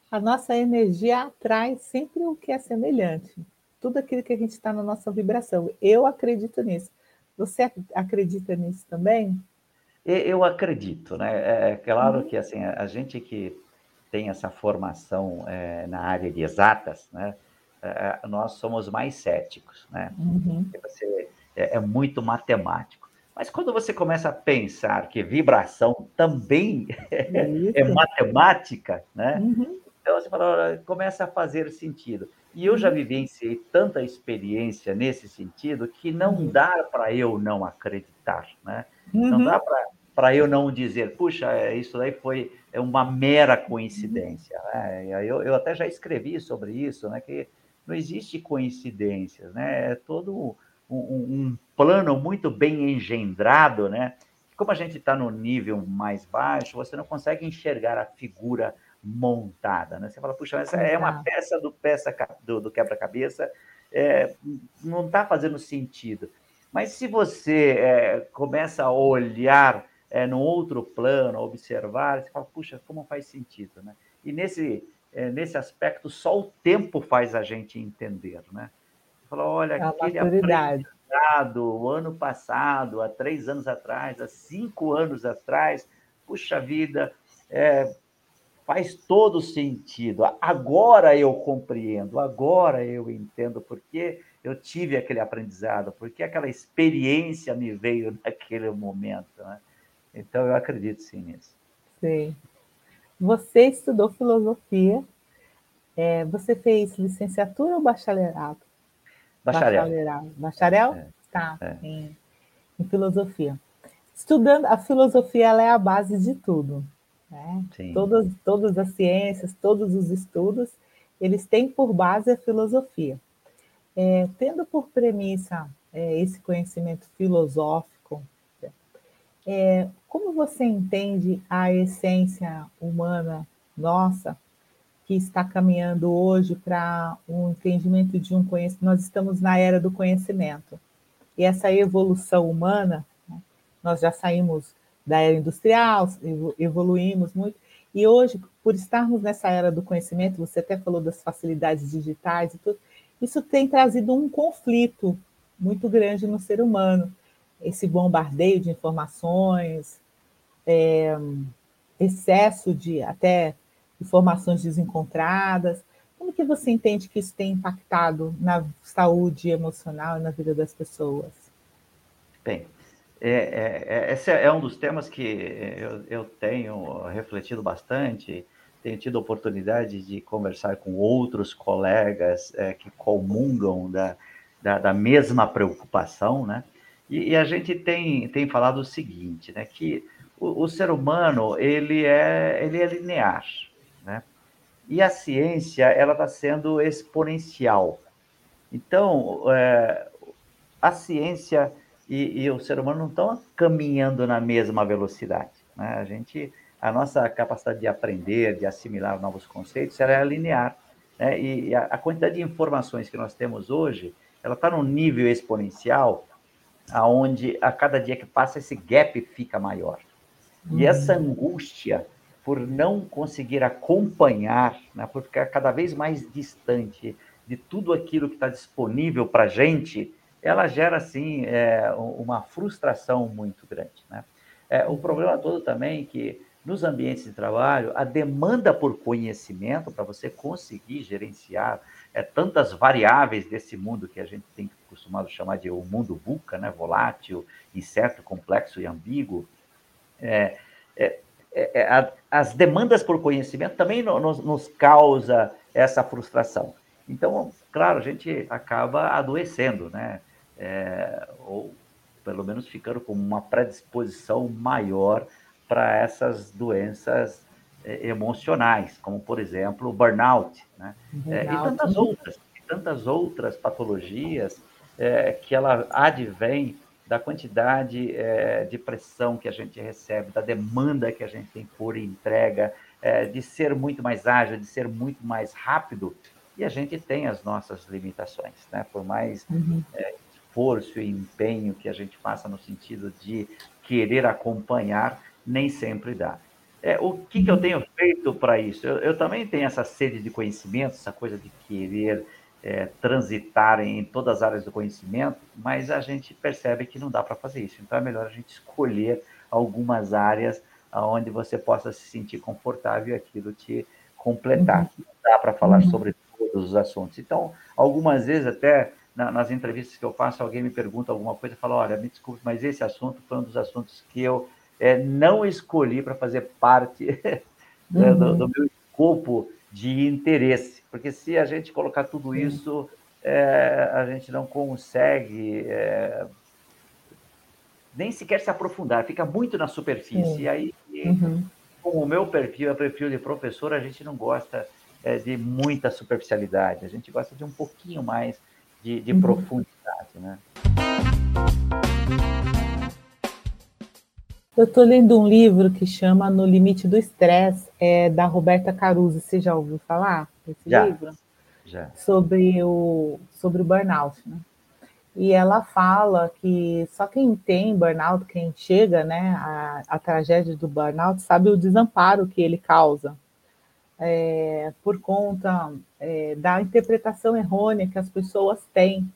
[SPEAKER 2] A nossa energia atrai sempre o que é semelhante. Tudo aquilo que a gente está na nossa vibração. Eu acredito nisso. Você acredita nisso também?
[SPEAKER 3] Eu acredito, né? É, é claro uhum. que assim a gente que tem essa formação é, na área de exatas, né? É, é nós somos mais céticos, né? Uhum. Você é, é, muito matemático. Mas quando você começa a pensar que vibração também é, matemática, né? Uhum. Então você fala, começa a fazer sentido. E eu já uhum. vivenciei tanta experiência nesse sentido que não uhum. dá para eu não acreditar, né? Uhum. Não dá para eu não dizer, puxa, é, isso daí foi uma mera coincidência. Né? Eu, eu até já escrevi sobre isso, né? Que não existe coincidências, né? É todo um, um plano muito bem engendrado, né? Como a gente está no nível mais baixo, você não consegue enxergar a figura montada. Né? Você fala, puxa, essa é uma peça do, peça do, do quebra-cabeça, é, não está fazendo sentido. Mas se você é, começa a olhar é, num outro plano, a observar, você fala, puxa, como faz sentido, né? E nesse, é, nesse aspecto, só o tempo faz a gente entender, né? Você fala, olha, a aquele aprendizado o ano passado, há três anos atrás, há cinco anos atrás, puxa vida, é, faz todo sentido. Agora eu compreendo, agora eu entendo porque eu tive aquele aprendizado, porque aquela experiência me veio naquele momento. Né? Então eu acredito sim nisso.
[SPEAKER 2] Sim. Você estudou filosofia, é, você fez licenciatura ou bacharelado?
[SPEAKER 3] Bacharel.
[SPEAKER 2] Bacharel? Bacharel? É. Tá, é. Em, em filosofia. Estudando, a filosofia ela é a base de tudo. Né? Todas, todas as ciências, todos os estudos, eles têm por base a filosofia. É, tendo por premissa é, esse conhecimento filosófico, é, como você entende a essência humana nossa, que está caminhando hoje para um entendimento de um conhecimento? Nós estamos na era do conhecimento. E essa evolução humana, né, nós já saímos da era industrial, evoluímos muito. E hoje, por estarmos nessa era do conhecimento, você até falou das facilidades digitais e tudo, isso tem trazido um conflito muito grande no ser humano. Esse bombardeio de informações, é, excesso de até informações desencontradas. Como que você entende que isso tem impactado na saúde emocional e na vida das pessoas?
[SPEAKER 3] Bem, é, é, é, esse é um dos temas que eu, eu, tenho refletido bastante, tenho tido oportunidade de conversar com outros colegas é, que comungam da, da, da, mesma preocupação, né? E, e, a gente tem, tem falado o seguinte, né? Que o, o ser humano, ele é, ele é linear, né? E a ciência, ela está sendo exponencial. Então, é, a ciência e, e o ser humano não estão caminhando na mesma velocidade. Né? A gente, a nossa capacidade de aprender, de assimilar novos conceitos, ela é linear. Né? E a, a quantidade de informações que nós temos hoje, ela está num nível exponencial, aonde a cada dia que passa esse gap fica maior. Uhum. E essa angústia por não conseguir acompanhar, né, por ficar cada vez mais distante de tudo aquilo que está disponível para a gente, ela gera, assim, é, uma frustração muito grande. Né? É, o problema todo também é que, nos ambientes de trabalho, a demanda por conhecimento, para você conseguir gerenciar é, tantas variáveis desse mundo que a gente tem costumado chamar de o mundo VUCA, né? volátil, incerto, complexo e ambíguo, é, é, é, é a, as demandas por conhecimento também nos, nos causa essa frustração. Então, claro, a gente acaba adoecendo, né? É, ou pelo menos ficando com uma predisposição maior para essas doenças é, emocionais, como, por exemplo, o burnout, né? É, e tantas outras, e tantas outras patologias é, que ela advém da quantidade é, de pressão que a gente recebe, da demanda que a gente tem por entrega, é, de ser muito mais ágil, de ser muito mais rápido, e a gente tem as nossas limitações, né? Por mais uhum. é, esforço e empenho que a gente faça no sentido de querer acompanhar, nem sempre dá. É, o que, que eu tenho feito para isso? Eu, eu, também tenho essa sede de conhecimento, essa coisa de querer é, transitar em todas as áreas do conhecimento, mas a gente percebe que não dá para fazer isso. Então é melhor a gente escolher algumas áreas onde você possa se sentir confortável e aquilo te completar. Uhum. Não dá para falar uhum. sobre todos os assuntos. Então, algumas vezes até nas entrevistas que eu faço, alguém me pergunta alguma coisa fala, olha, me desculpe, mas esse assunto foi um dos assuntos que eu é, não escolhi para fazer parte uhum. do, do, meu escopo de interesse, porque se a gente colocar tudo isso, é, a gente não consegue é, nem sequer se aprofundar, fica muito na superfície. E aí, uhum. com o meu perfil, é perfil de professor, a gente não gosta é, de muita superficialidade, a gente gosta de um pouquinho mais de, de uhum. profundidade, né?
[SPEAKER 2] Eu estou lendo um livro que chama No Limite do Estresse, é da Roberta Caruso. Você já ouviu falar desse já, livro? Já. Sobre o, sobre o burnout, né? E ela fala que só quem tem burnout, quem chega né, a, a tragédia do burnout, sabe o desamparo que ele causa. É, por conta é, da interpretação errônea que as pessoas têm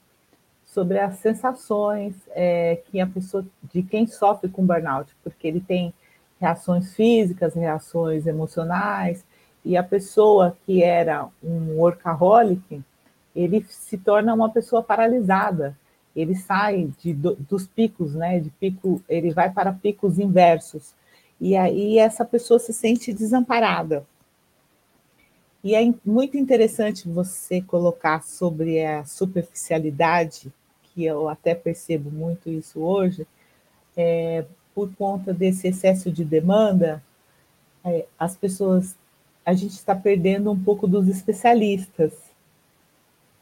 [SPEAKER 2] sobre as sensações é, que a pessoa, de quem sofre com burnout, porque ele tem reações físicas, reações emocionais, e a pessoa que era um workaholic, ele se torna uma pessoa paralisada, ele sai de, do, dos picos, né, de pico, ele vai para picos inversos, e aí essa pessoa se sente desamparada. E é muito interessante você colocar sobre a superficialidade que eu até percebo muito isso hoje, é, por conta desse excesso de demanda, é, as pessoas, a gente está perdendo um pouco dos especialistas.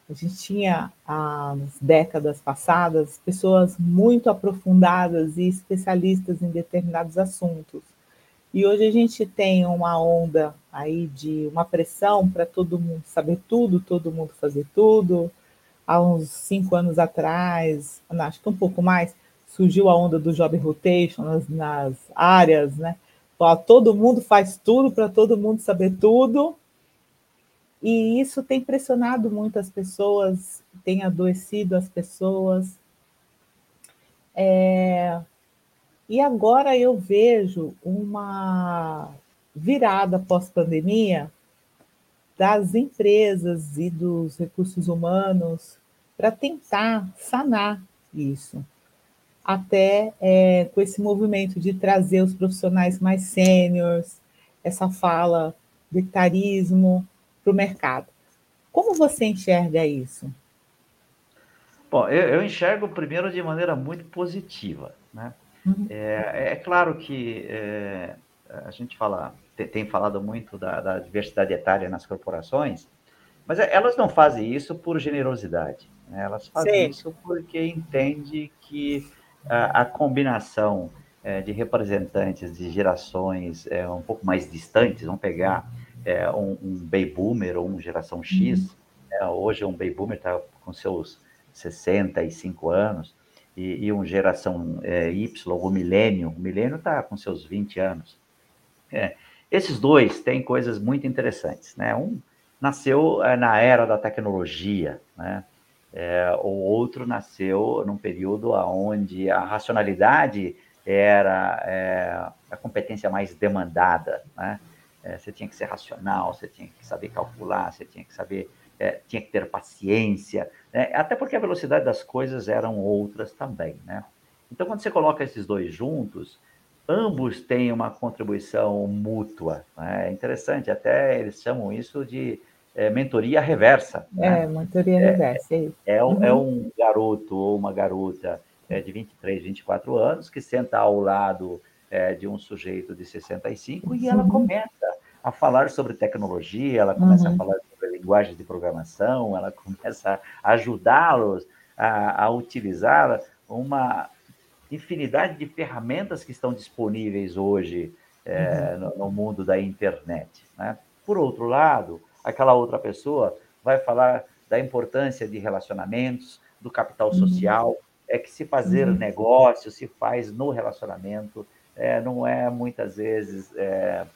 [SPEAKER 2] A gente tinha, há décadas passadas, pessoas muito aprofundadas e especialistas em determinados assuntos. E hoje a gente tem uma onda aí de uma pressão para todo mundo saber tudo, todo mundo fazer tudo, há uns cinco anos atrás, acho que um pouco mais, surgiu a onda do job rotation nas, nas áreas, né? todo mundo faz tudo para todo mundo saber tudo. E isso tem pressionado muitas pessoas, tem adoecido as pessoas. É... E agora eu vejo uma virada pós-pandemia das empresas e dos recursos humanos para tentar sanar isso. Até é, com esse movimento de trazer os profissionais mais sêniores, essa fala de etarismo para o mercado. Como você enxerga isso?
[SPEAKER 3] Bom, eu, eu, enxergo primeiro de maneira muito positiva. Né? Uhum. É, é, claro que é, a gente fala tem falado muito da, da, diversidade etária nas corporações, mas é, elas não fazem isso por generosidade. Né? Elas fazem Sim. isso porque entende que a, a combinação é, de representantes de gerações é, um pouco mais distantes, vamos pegar é, um, um baby boomer ou uma geração X, uhum. Né? hoje um baby boomer está com seus 65 anos, e, e uma geração é, Y, o milênio, o milênio está com seus 20 anos. É, esses dois têm coisas muito interessantes, né? Um nasceu é, na era da tecnologia, né? É, o outro nasceu num período onde a racionalidade era é, a competência mais demandada, né? É, você tinha que ser racional, você tinha que saber calcular, você tinha que saber, é, tinha que ter paciência, né? até porque a velocidade das coisas eram outras também, né? Então, quando você coloca esses dois juntos, ambos têm uma contribuição mútua. Né? É interessante, até eles chamam isso de é, mentoria reversa.
[SPEAKER 2] Né? É, mentoria é, reversa. É,
[SPEAKER 3] é, um, é uhum. um garoto ou uma garota é, de 23, 24 anos que senta ao lado é, de um sujeito de 65 e ela uhum. começa a falar sobre tecnologia, ela começa uhum. a falar sobre linguagem de programação, ela começa a ajudá-los a, a utilizar uma infinidade de ferramentas que estão disponíveis hoje é, uhum. no, no, mundo da internet. Né? Por outro lado, aquela outra pessoa vai falar da importância de relacionamentos, do capital uhum. social, é que se fazer uhum. negócio se faz no relacionamento, é, não é muitas vezes é,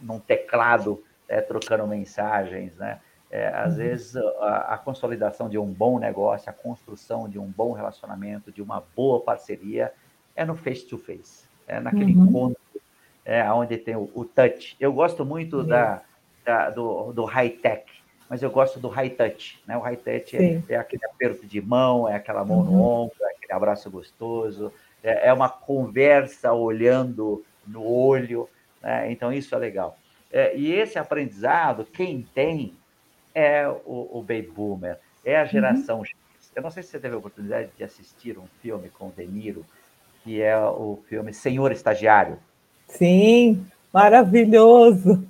[SPEAKER 3] num teclado é, trocando mensagens, né? É, às uhum. vezes a, a, consolidação de um bom negócio, a construção de um bom relacionamento, de uma boa parceria, é no face-to-face, -face, é naquele uhum. encontro, é, onde tem o, o touch. Eu gosto muito da, da, do, do high-tech, mas eu gosto do high-touch. Né? O high-touch é, é, aquele aperto de mão, é aquela mão uhum. no ombro, é aquele abraço gostoso, é, é uma conversa olhando no olho, né? então isso é legal. É, e esse aprendizado, quem tem, é o, o baby boomer, é a geração uhum. X. Eu não sei se você teve a oportunidade de assistir um filme com o De Niro, que é o filme Senhor Estagiário.
[SPEAKER 2] Sim, maravilhoso.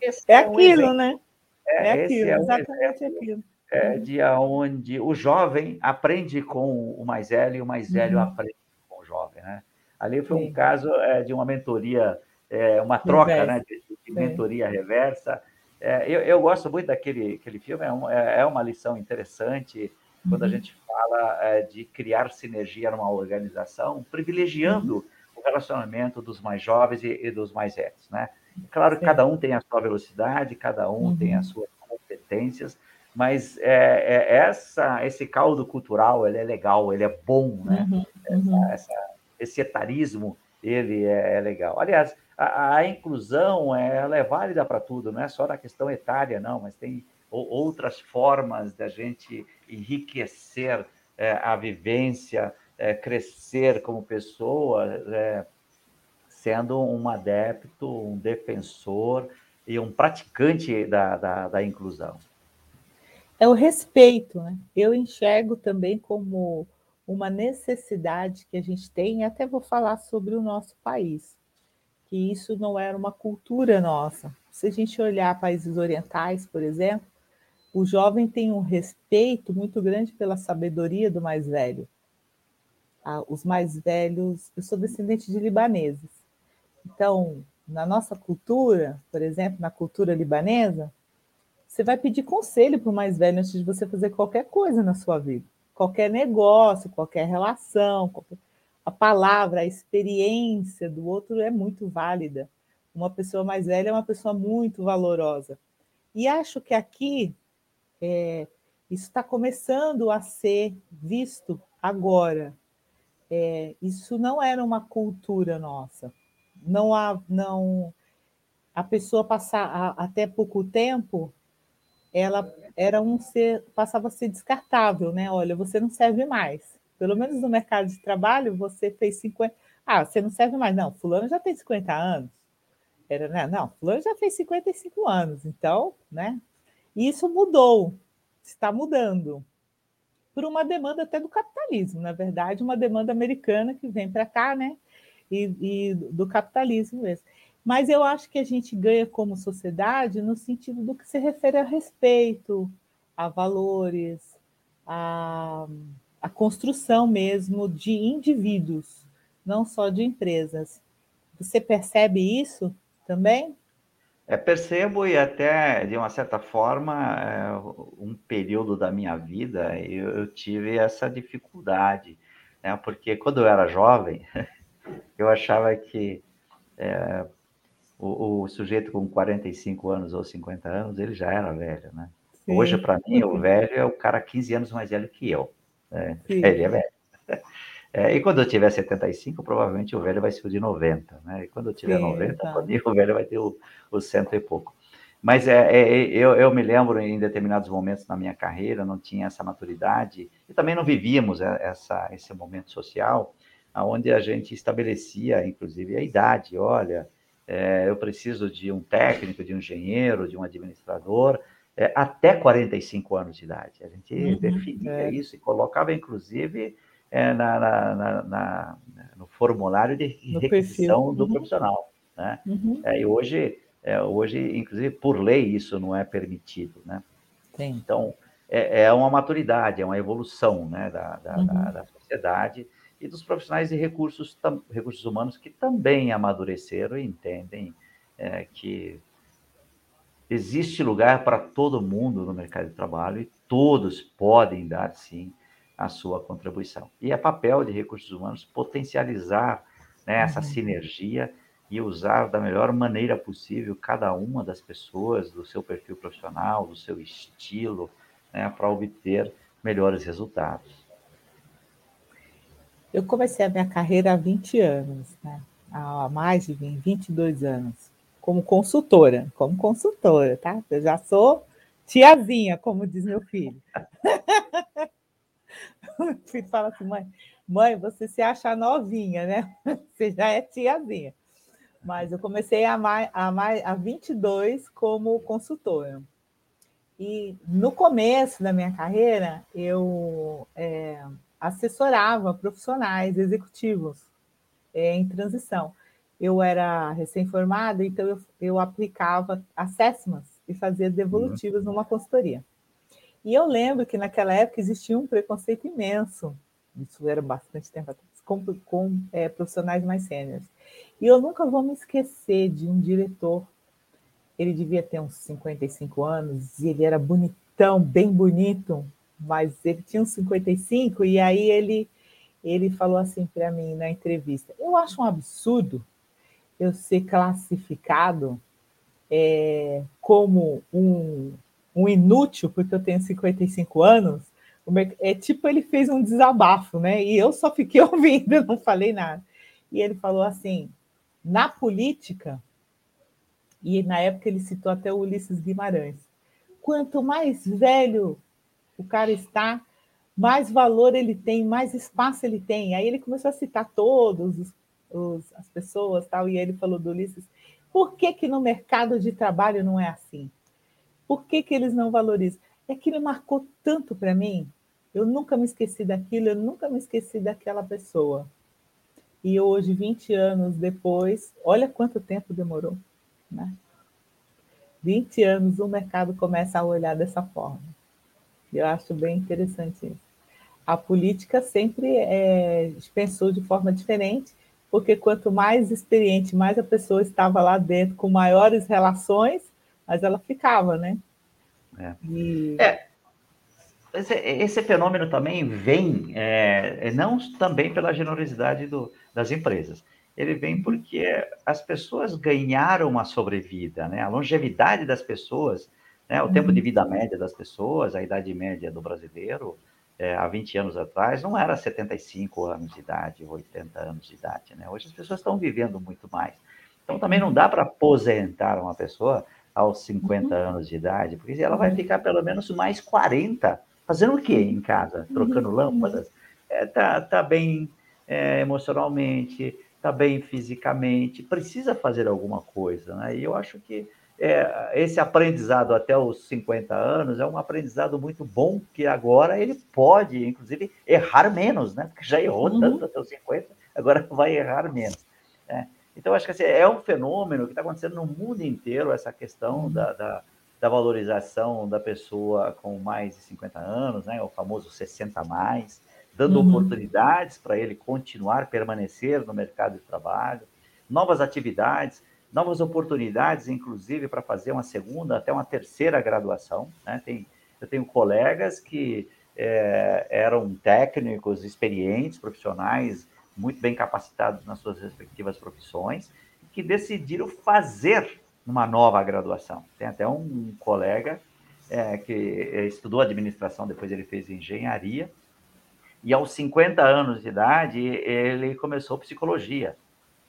[SPEAKER 2] Esse é, é aquilo, um né?
[SPEAKER 3] É, é aquilo, é um exatamente aquilo. É, de onde o jovem aprende com o mais velho e o mais velho uhum. aprende com o jovem, né? Ali foi Sim. um caso é, de uma mentoria, é, uma troca, né, de mentoria reversa, é, eu, eu, gosto muito daquele aquele filme, é, um, é, é uma lição interessante quando a uhum. gente fala é, de criar sinergia numa organização, privilegiando uhum. o relacionamento dos mais jovens e, e dos mais velhos, né? Claro que cada um tem a sua velocidade, cada um uhum. tem as suas competências, mas é, é, essa, esse caldo cultural ele é legal, ele é bom, né? Uhum. Essa, essa, esse etarismo ele é, é legal. Aliás, a, a inclusão ela é válida para tudo, não é só na questão etária, não, mas tem outras formas da gente enriquecer é, a vivência, é, crescer como pessoa, é, sendo um adepto, um defensor e um praticante da, da, da inclusão.
[SPEAKER 2] É o respeito, né? Eu enxergo também como uma necessidade que a gente tem, até vou falar sobre o nosso país que isso não era uma cultura nossa. Se a gente olhar países orientais, por exemplo, o jovem tem um respeito muito grande pela sabedoria do mais velho. Ah, os mais velhos, eu sou descendente de libaneses. Então, na nossa cultura, por exemplo, na cultura libanesa, você vai pedir conselho para o mais velho antes de você fazer qualquer coisa na sua vida. Qualquer negócio, qualquer relação, qualquer a palavra, a experiência do outro é muito válida. Uma pessoa mais velha é uma pessoa muito valorosa. E acho que aqui é, isso está começando a ser visto agora. É, isso não era uma cultura nossa. Não há, não a pessoa passar até pouco tempo, ela era um ser passava a ser descartável, né? Olha, você não serve mais pelo menos no mercado de trabalho, você fez 50. Ah, você não serve mais. Não, fulano já tem 50 anos. Era, né? Não, fulano já fez 55 anos. Então, né? Isso mudou, está mudando. Por uma demanda até do capitalismo, na verdade, uma demanda americana que vem para cá, né? E, e do capitalismo mesmo. Mas eu acho que a gente ganha como sociedade no sentido do que se refere a respeito, a valores, a a construção mesmo de indivíduos, não só de empresas. Você percebe isso também?
[SPEAKER 3] É, percebo e até, de uma certa forma, é, um período da minha vida eu, tive essa dificuldade, né? porque quando eu era jovem, eu achava que é, o, o, sujeito com 45 anos ou 50 anos, ele já era velho, né? Hoje, para mim, o velho é o cara 15 anos mais velho que eu. É, ele é velho. É, e quando eu tiver 75, provavelmente o velho vai ser o de 90, né? E quando eu tiver Sim, 90, tá. o velho vai ter o, o cento e pouco. Mas é, é, eu, eu, me lembro em determinados momentos na minha carreira, não tinha essa maturidade, e também não vivíamos essa, esse momento social, onde a gente estabelecia, inclusive, a idade. Olha, é, eu preciso de um técnico, de um engenheiro, de um administrador, é, até 45 anos de idade. A gente uhum, definia é. isso e colocava, inclusive, é, na, na, na, no formulário de no requisição perfil. do uhum. profissional. Né? Uhum. É, e hoje, é, hoje, inclusive, por lei, isso não é permitido. Né? Sim. Então, é, é, uma maturidade, é uma evolução né, da, da, uhum. da, da sociedade e dos profissionais de recursos, tam, recursos humanos que também amadureceram e entendem é, que existe lugar para todo mundo no mercado de trabalho e todos podem dar, sim, a sua contribuição. E é papel de recursos humanos potencializar né, essa uhum. sinergia e usar da melhor maneira possível cada uma das pessoas, do seu perfil profissional, do seu estilo, né, para obter melhores resultados.
[SPEAKER 2] Eu comecei a minha carreira há 20 anos, né? há mais de 20, 22 anos, como consultora, como consultora, tá? Eu já sou tiazinha, como diz meu filho. o filho fala assim, mãe, mãe, você se acha novinha, né? Você já é tiazinha. Mas eu comecei a, mais, a, mais, a 22 como consultora. E no começo da minha carreira, eu é, assessorava profissionais executivos é, em transição. Eu era recém-formada, então eu, eu aplicava assessments e fazia devolutivas uhum. numa consultoria. E eu lembro que naquela época existia um preconceito imenso, isso era bastante tempo atrás, com, com é, profissionais mais sêniores. E eu nunca vou me esquecer de um diretor, ele devia ter uns 55 anos, e ele era bonitão, bem bonito, mas ele tinha uns 55, e aí ele, ele falou assim para mim na entrevista: Eu acho um absurdo eu ser classificado é, como um, um inútil, porque eu tenho 55 anos. É tipo, ele fez um desabafo, né? E eu só fiquei ouvindo, não falei nada. E ele falou assim: na política, e na época ele citou até o Ulisses Guimarães, quanto mais velho o cara está, mais valor ele tem, mais espaço ele tem. Aí ele começou a citar todos os, os, as pessoas, tal, e ele falou do Ulisses. Por que, que no mercado de trabalho não é assim? Por que, que eles não valorizam? É que ele marcou tanto para mim. Eu nunca me esqueci daquilo, eu nunca me esqueci daquela pessoa. E hoje, 20 anos depois, olha quanto tempo demorou, né? 20 anos o mercado começa a olhar dessa forma. Eu acho bem interessante isso. A política sempre é, pensou de forma diferente, porque quanto mais experiente, mais a pessoa estava lá dentro, com maiores relações, mas ela ficava, né?
[SPEAKER 3] É. E... é. Esse, esse, fenômeno também vem, é, é, não também pela generosidade do, das empresas, ele vem porque as pessoas ganharam uma sobrevida, né? A longevidade das pessoas né? O tempo de vida uhum. média das pessoas, a idade média do brasileiro, é, há 20 anos atrás, não era 75 anos de idade, 80 anos de idade. Né? Hoje as pessoas estão vivendo muito mais. Então também não dá para aposentar uma pessoa aos 50 uhum. anos de idade, porque ela vai ficar pelo menos mais 40 fazendo o quê em casa? Trocando uhum. lâmpadas? É, tá, tá bem é, emocionalmente, tá bem fisicamente, precisa fazer alguma coisa, né? E eu acho que é, esse aprendizado até os 50 anos é um aprendizado muito bom, que agora ele pode, inclusive, errar menos, né? Porque já errou uhum. tanto até os 50, agora vai errar menos. Né? Então, acho que assim, é um fenômeno que está acontecendo no mundo inteiro, essa questão uhum. da, da, da, valorização da pessoa com mais de 50 anos, né? o famoso 60 mais, dando uhum. oportunidades para ele continuar, permanecer no mercado de trabalho, novas atividades novas oportunidades, inclusive, para fazer uma segunda, até uma terceira graduação. Né? Tem, eu tenho colegas que é, eram técnicos, experientes, profissionais, muito bem capacitados nas suas respectivas profissões, que decidiram fazer uma nova graduação. Tem até um colega é, que estudou administração, depois ele fez engenharia, e aos 50 anos de idade ele começou psicologia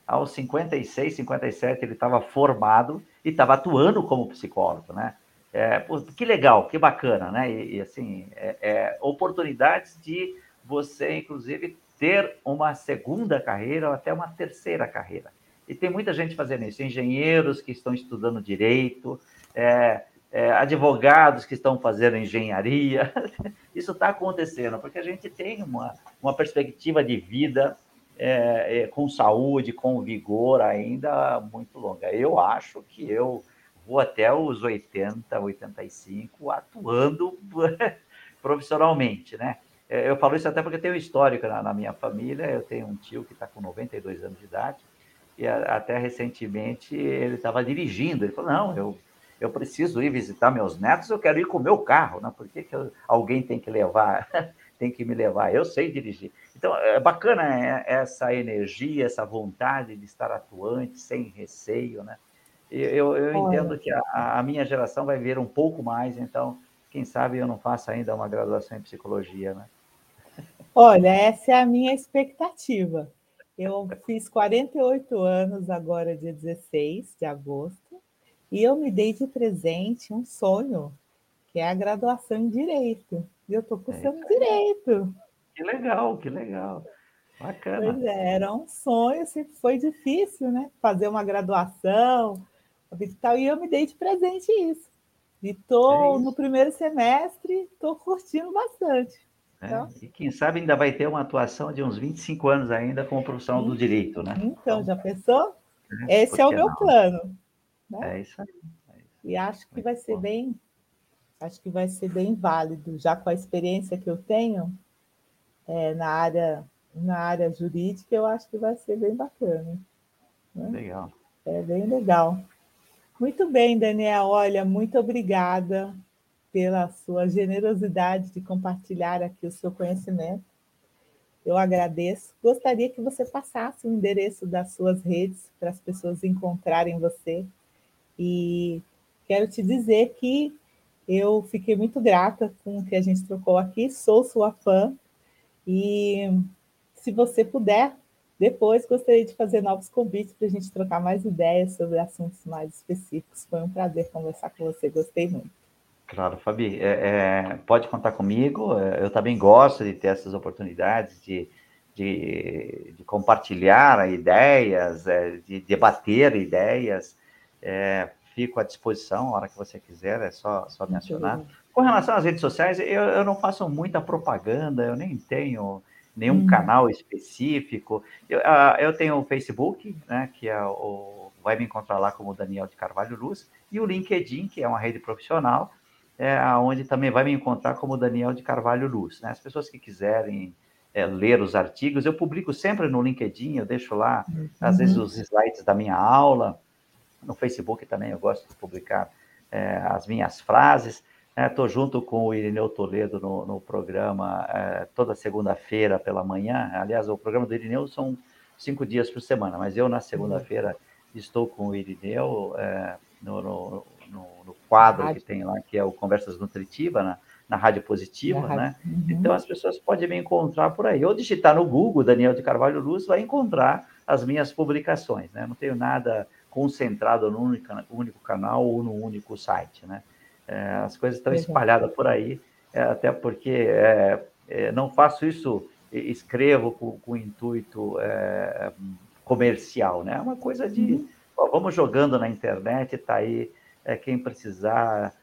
[SPEAKER 3] aos 56, 57, ele estava formado e estava atuando como psicólogo, né? É, que legal, que bacana, né? E, e assim, é, é, oportunidades de você, inclusive, ter uma segunda carreira ou até uma terceira carreira. E tem muita gente fazendo isso, engenheiros que estão estudando direito, é, é, advogados que estão fazendo engenharia. Isso está acontecendo, porque a gente tem uma, uma perspectiva de vida é, é, com saúde, com vigor ainda muito longa. Eu acho que eu vou até os 80, 85 atuando profissionalmente, né? É, eu falo isso até porque tem um histórico na, na minha família. Eu tenho um tio que está com 92 anos de idade e a, até recentemente ele estava dirigindo. Ele falou: Não, eu, eu preciso ir visitar meus netos, eu quero ir com o meu carro, né? Por que, que eu, alguém tem que levar, tem que me levar? Eu sei dirigir. Então, é bacana é, essa energia, essa vontade de estar atuante, sem receio, né? Eu, eu entendo que a, a minha geração vai ver um pouco mais, então, quem sabe eu não faço ainda uma graduação em psicologia, né?
[SPEAKER 2] Olha, essa é a minha expectativa. Eu fiz 48 anos agora, dia 16 de agosto, e eu me dei de presente um sonho, que é a graduação em Direito. E eu estou cursando é Direito.
[SPEAKER 3] Que legal, que legal. Bacana.
[SPEAKER 2] Pois é, era um sonho, sempre foi difícil, né? Fazer uma graduação e tal, e eu me dei de presente isso. E estou é no primeiro semestre, estou curtindo bastante.
[SPEAKER 3] É, então, e quem sabe ainda vai ter uma atuação de uns 25 anos ainda como profissional do direito, né?
[SPEAKER 2] Então, então já pensou? É, Esse é o meu não? plano.
[SPEAKER 3] Né? É isso aí. É isso.
[SPEAKER 2] E acho que Muito vai ser bom. bem, acho que vai ser bem válido, já com a experiência que eu tenho é, na área na área jurídica, eu acho que vai ser bem bacana.
[SPEAKER 3] Né? Legal.
[SPEAKER 2] É bem legal. Muito bem, Daniel. Olha, muito obrigada pela sua generosidade de compartilhar aqui o seu conhecimento. Eu agradeço. Gostaria que você passasse o endereço das suas redes para as pessoas encontrarem você. E quero te dizer que eu fiquei muito grata com o que a gente trocou aqui, sou sua fã. E se você puder, depois gostaria de fazer novos convites para a gente trocar mais ideias sobre assuntos mais específicos. Foi um prazer conversar com você, gostei muito.
[SPEAKER 3] Claro, Fabi, é, é, pode contar comigo. É, eu também gosto de ter essas oportunidades de, de, de compartilhar ideias, é, de debater ideias. É, fico à disposição a hora que você quiser, é só, só me acionar. Com relação às redes sociais, eu, eu não faço muita propaganda, eu nem tenho nenhum hum. canal específico. Eu, uh, eu tenho o Facebook, né, que é o, vai me encontrar lá como Daniel de Carvalho Luz, e o LinkedIn, que é uma rede profissional, é, onde também vai me encontrar como Daniel de Carvalho Luz. Né? As pessoas que quiserem é, ler os artigos, eu publico sempre no LinkedIn, eu deixo lá, uhum. às vezes, os slides da minha aula. No Facebook também eu gosto de publicar é, as minhas frases. Estou né? junto com o Irineu Toledo no, no programa é, toda segunda-feira pela manhã. Aliás, o programa do Irineu são cinco dias por semana, mas eu, na segunda-feira, estou com o Irineu é, no, no no, no quadro que tem lá, que é o Conversas Nutritiva, na, na Rádio Positiva, né? Uhum. Então as pessoas podem me encontrar por aí. Ou digitar no Google Daniel de Carvalho Luz, vai encontrar as minhas publicações, né? Não tenho nada concentrado no único, único canal ou no único site, né? É, as coisas estão espalhadas por aí, é, até porque é, é não faço isso, escrevo com, com intuito é, comercial, né? É uma coisa de, uhum. ó, vamos jogando na internet, está aí é, quem precisar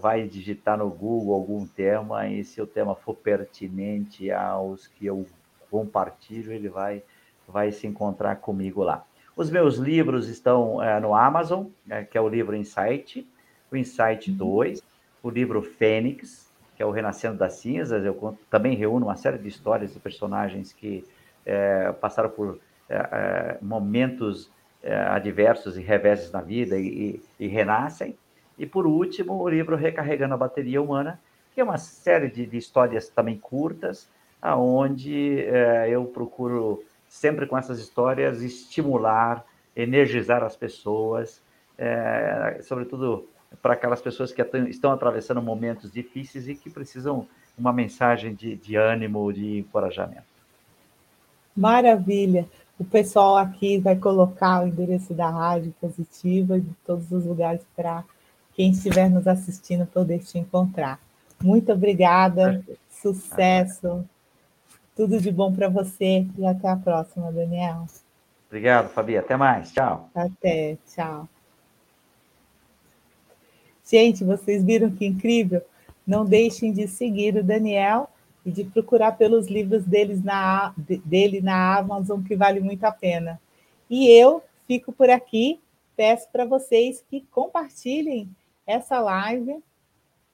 [SPEAKER 3] vai digitar no Google algum tema e se o tema for pertinente aos que eu compartilho, ele vai, vai se encontrar comigo lá. Os meus livros estão no Amazon, é, que é o livro Insight, o Insight 2, uhum. o livro Fênix, que é o Renascendo das Cinzas. Eu conto, também reúno uma série de histórias de personagens que é, passaram por é, é, momentos é, adversos e reveses na vida e, e, e, renascem. E por último, o livro Recarregando a Bateria Humana, que é uma série de, de histórias também curtas, aonde é, eu procuro sempre com essas histórias estimular, energizar as pessoas, é, sobretudo para aquelas pessoas que estão atravessando momentos difíceis e que precisam uma mensagem de, de ânimo, de encorajamento.
[SPEAKER 2] Maravilha. O pessoal aqui vai colocar o endereço da rádio positiva de todos os lugares para quem estiver nos assistindo poder te encontrar. Muito obrigada, sucesso, tudo de bom para você e até a próxima, Daniel.
[SPEAKER 3] Obrigado, Fabi. Até mais. Tchau.
[SPEAKER 2] Até. Tchau. Gente, vocês viram que incrível? Não deixem de seguir o Daniel e de procurar pelos livros deles na, dele na Amazon, que vale muito a pena. E eu fico por aqui, peço para vocês que compartilhem essa live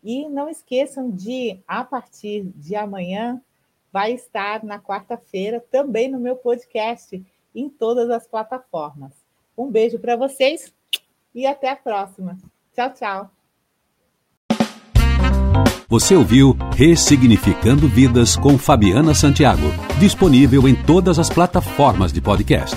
[SPEAKER 2] e não esqueçam de, a partir de amanhã, vai estar na quarta-feira também no meu podcast, em todas as plataformas. Um beijo para vocês e até a próxima. Tchau, tchau.
[SPEAKER 1] Você ouviu Ressignificando Vidas com Fabiana Santiago, disponível em todas as plataformas de podcast.